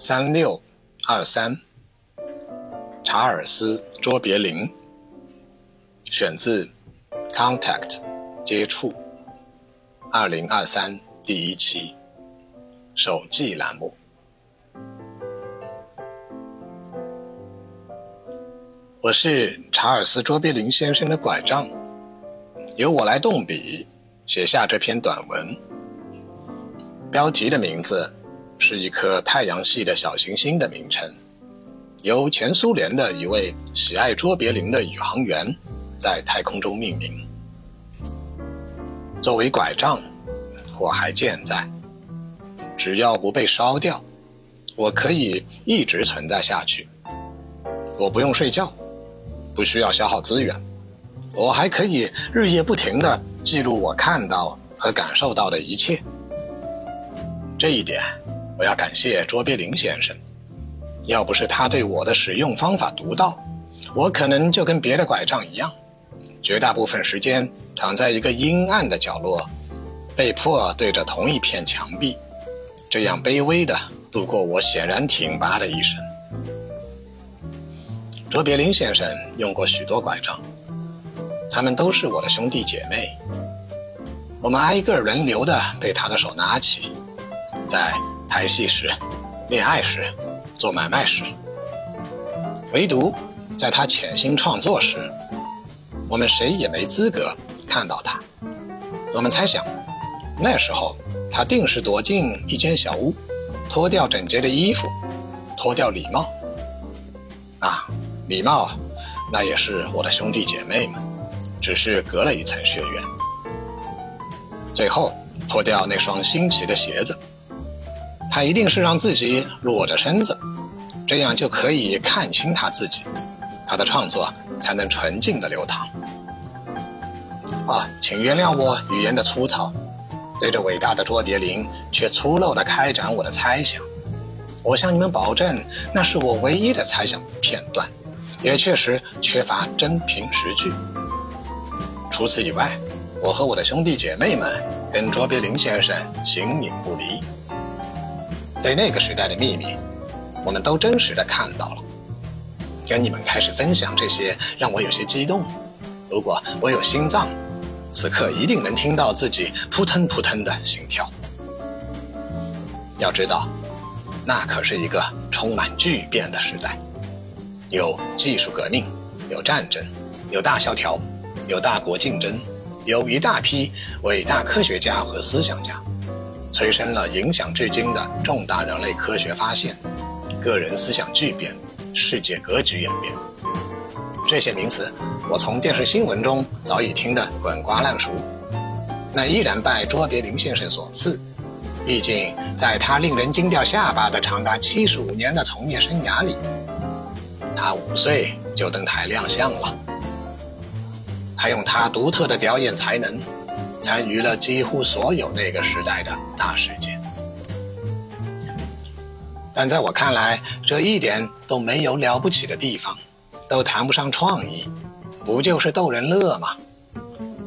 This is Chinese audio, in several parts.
三六二三，查尔斯·卓别林，选自《Contact》接触，二零二三第一期，手记栏目。我是查尔斯·卓别林先生的拐杖，由我来动笔写下这篇短文。标题的名字。是一颗太阳系的小行星的名称，由前苏联的一位喜爱卓别林的宇航员在太空中命名。作为拐杖，我还健在，只要不被烧掉，我可以一直存在下去。我不用睡觉，不需要消耗资源，我还可以日夜不停地记录我看到和感受到的一切。这一点。我要感谢卓别林先生，要不是他对我的使用方法独到，我可能就跟别的拐杖一样，绝大部分时间躺在一个阴暗的角落，被迫对着同一片墙壁，这样卑微的度过我显然挺拔的一生。卓别林先生用过许多拐杖，他们都是我的兄弟姐妹，我们挨个轮流的被他的手拿起，在。拍戏时、恋爱时、做买卖时，唯独在他潜心创作时，我们谁也没资格看到他。我们猜想，那时候他定是躲进一间小屋，脱掉整洁的衣服，脱掉礼帽。啊，礼帽，那也是我的兄弟姐妹们，只是隔了一层血缘。最后，脱掉那双新奇的鞋子。他一定是让自己裸着身子，这样就可以看清他自己，他的创作才能纯净的流淌。啊，请原谅我语言的粗糙，对着伟大的卓别林却粗陋的开展我的猜想。我向你们保证，那是我唯一的猜想片段，也确实缺乏真凭实据。除此以外，我和我的兄弟姐妹们跟卓别林先生形影不离。对那个时代的秘密，我们都真实的看到了。跟你们开始分享这些，让我有些激动。如果我有心脏，此刻一定能听到自己扑腾扑腾的心跳。要知道，那可是一个充满巨变的时代，有技术革命，有战争，有大萧条，有大国竞争，有一大批伟大科学家和思想家。催生了影响至今的重大人类科学发现，个人思想巨变，世界格局演变。这些名词，我从电视新闻中早已听得滚瓜烂熟。那依然拜卓别林先生所赐，毕竟在他令人惊掉下巴的长达七十五年的从业生涯里，他五岁就登台亮相了。他用他独特的表演才能。参与了几乎所有那个时代的大事件，但在我看来，这一点都没有了不起的地方，都谈不上创意，不就是逗人乐吗？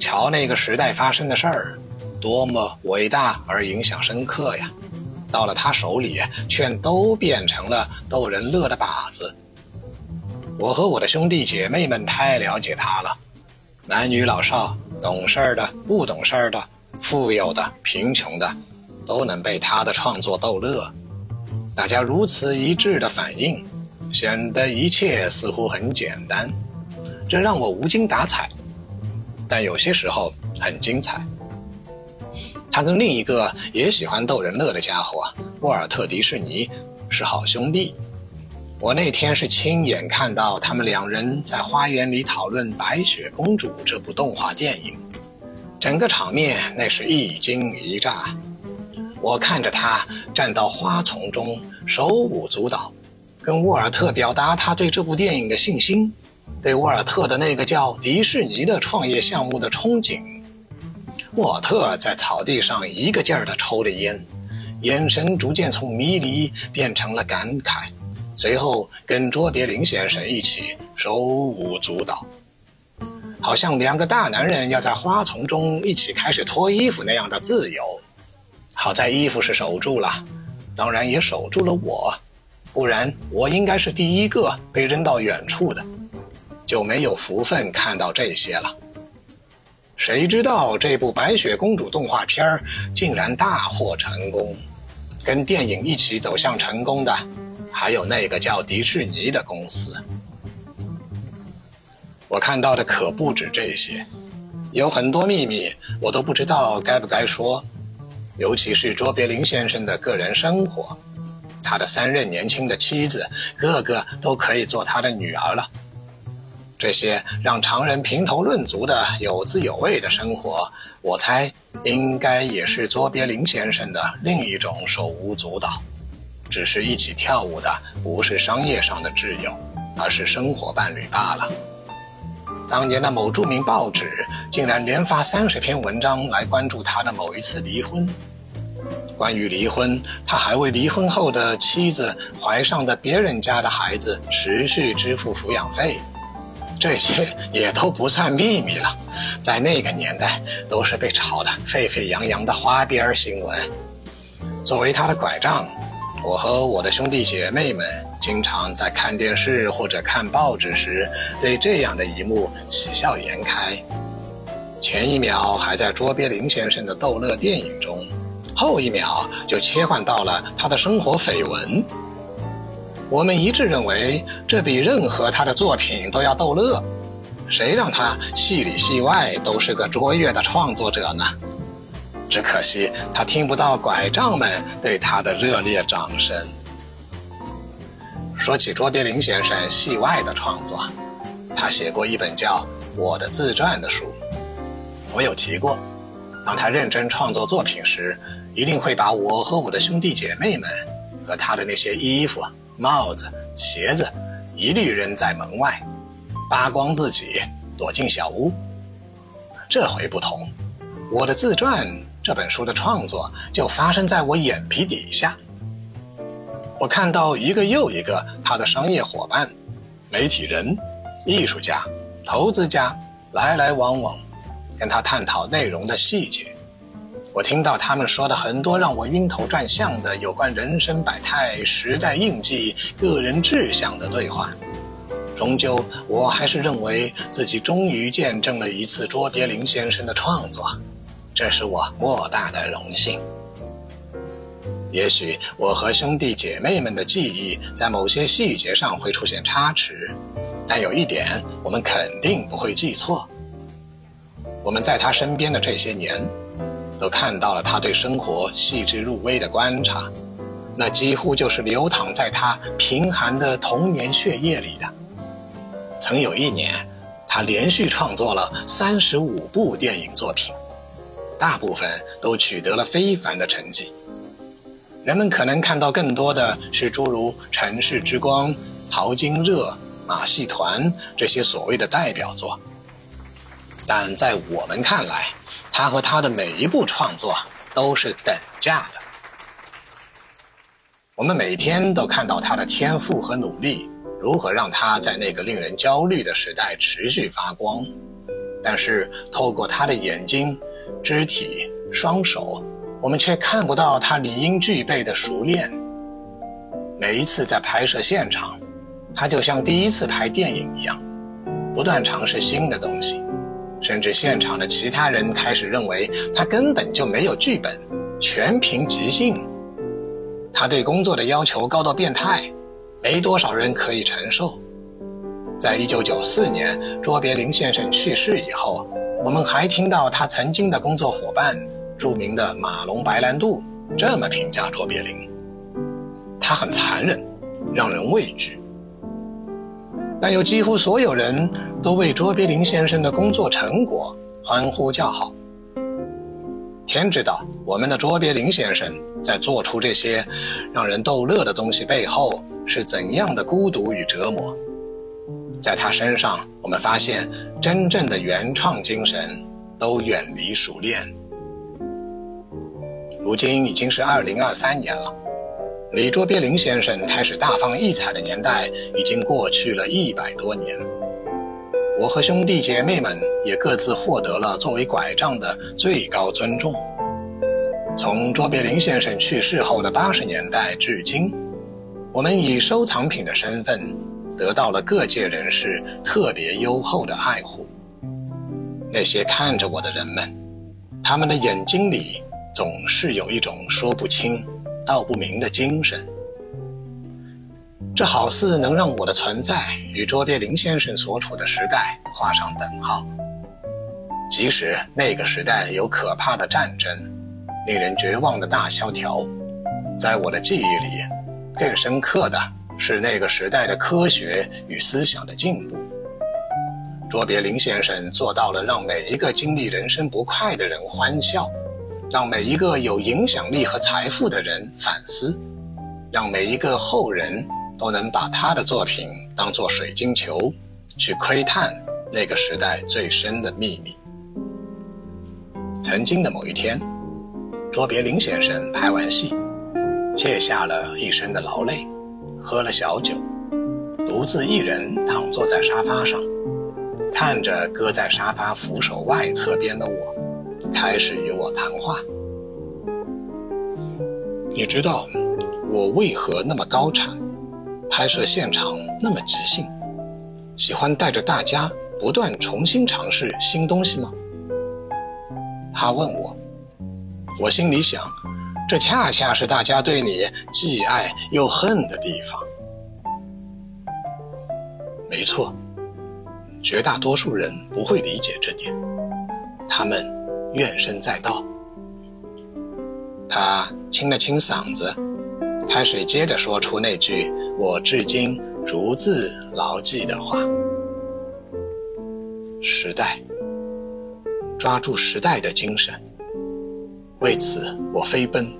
瞧那个时代发生的事儿，多么伟大而影响深刻呀！到了他手里，却都变成了逗人乐的靶子。我和我的兄弟姐妹们太了解他了，男女老少。懂事儿的、不懂事儿的、富有的、贫穷的，都能被他的创作逗乐。大家如此一致的反应，显得一切似乎很简单，这让我无精打采。但有些时候很精彩。他跟另一个也喜欢逗人乐的家伙沃尔特·迪士尼是好兄弟。我那天是亲眼看到他们两人在花园里讨论《白雪公主》这部动画电影，整个场面那是一惊一乍。我看着他站到花丛中，手舞足蹈，跟沃尔特表达他对这部电影的信心，对沃尔特的那个叫迪士尼的创业项目的憧憬。沃尔特在草地上一个劲儿地抽着烟，眼神逐渐从迷离变成了感慨。随后跟卓别林先生一起手舞足蹈，好像两个大男人要在花丛中一起开始脱衣服那样的自由。好在衣服是守住了，当然也守住了我，不然我应该是第一个被扔到远处的，就没有福分看到这些了。谁知道这部白雪公主动画片竟然大获成功，跟电影一起走向成功的，还有那个叫迪士尼的公司。我看到的可不止这些，有很多秘密我都不知道该不该说，尤其是卓别林先生的个人生活。他的三任年轻的妻子，个个都可以做他的女儿了。这些让常人评头论足的有滋有味的生活，我猜应该也是卓别林先生的另一种手舞足蹈。只是一起跳舞的不是商业上的挚友，而是生活伴侣罢了。当年的某著名报纸竟然连发三十篇文章来关注他的某一次离婚。关于离婚，他还为离婚后的妻子怀上的别人家的孩子持续支付抚养费，这些也都不算秘密了，在那个年代都是被炒得沸沸扬扬的花边新闻。作为他的拐杖，我和我的兄弟姐妹们经常在看电视或者看报纸时，对这样的一幕喜笑颜开。前一秒还在卓别林先生的逗乐电影中。后一秒就切换到了他的生活绯闻。我们一致认为，这比任何他的作品都要逗乐。谁让他戏里戏外都是个卓越的创作者呢？只可惜他听不到拐杖们对他的热烈掌声。说起卓别林先生戏外的创作，他写过一本叫《我的自传》的书，我有提过。当他认真创作作品时，一定会把我和我的兄弟姐妹们和他的那些衣服、帽子、鞋子一律扔在门外，扒光自己躲进小屋。这回不同，我的自传这本书的创作就发生在我眼皮底下。我看到一个又一个他的商业伙伴、媒体人、艺术家、投资家来来往往，跟他探讨内容的细节。我听到他们说的很多让我晕头转向的有关人生百态、时代印记、个人志向的对话，终究我还是认为自己终于见证了一次卓别林先生的创作，这是我莫大的荣幸。也许我和兄弟姐妹们的记忆在某些细节上会出现差池，但有一点我们肯定不会记错：我们在他身边的这些年。都看到了他对生活细致入微的观察，那几乎就是流淌在他贫寒的童年血液里的。曾有一年，他连续创作了三十五部电影作品，大部分都取得了非凡的成绩。人们可能看到更多的是诸如《城市之光》《淘金热》《马戏团》这些所谓的代表作，但在我们看来，他和他的每一部创作都是等价的。我们每天都看到他的天赋和努力如何让他在那个令人焦虑的时代持续发光，但是透过他的眼睛、肢体、双手，我们却看不到他理应具备的熟练。每一次在拍摄现场，他就像第一次拍电影一样，不断尝试新的东西。甚至现场的其他人开始认为他根本就没有剧本，全凭即兴。他对工作的要求高到变态，没多少人可以承受。在一九九四年卓别林先生去世以后，我们还听到他曾经的工作伙伴、著名的马龙白兰度这么评价卓别林：他很残忍，让人畏惧。但有几乎所有人都为卓别林先生的工作成果欢呼叫好。天知道，我们的卓别林先生在做出这些让人逗乐的东西背后是怎样的孤独与折磨。在他身上，我们发现真正的原创精神都远离熟练。如今已经是二零二三年了。李卓别林先生开始大放异彩的年代已经过去了一百多年，我和兄弟姐妹们也各自获得了作为拐杖的最高尊重。从卓别林先生去世后的八十年代至今，我们以收藏品的身份得到了各界人士特别优厚的爱护。那些看着我的人们，他们的眼睛里总是有一种说不清道不明的精神。这好似能让我的存在与卓别林先生所处的时代画上等号。即使那个时代有可怕的战争，令人绝望的大萧条，在我的记忆里，更深刻的是那个时代的科学与思想的进步。卓别林先生做到了让每一个经历人生不快的人欢笑，让每一个有影响力和财富的人反思，让每一个后人。都能把他的作品当作水晶球，去窥探那个时代最深的秘密。曾经的某一天，卓别林先生拍完戏，卸下了一身的劳累，喝了小酒，独自一人躺坐在沙发上，看着搁在沙发扶手外侧边的我，开始与我谈话。你知道我为何那么高产？拍摄现场那么即兴，喜欢带着大家不断重新尝试新东西吗？他问我，我心里想，这恰恰是大家对你既爱又恨的地方。没错，绝大多数人不会理解这点，他们怨声载道。他清了清嗓子。开始接着说出那句我至今逐字牢记的话：“时代，抓住时代的精神。为此，我飞奔，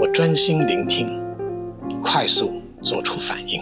我专心聆听，快速做出反应。”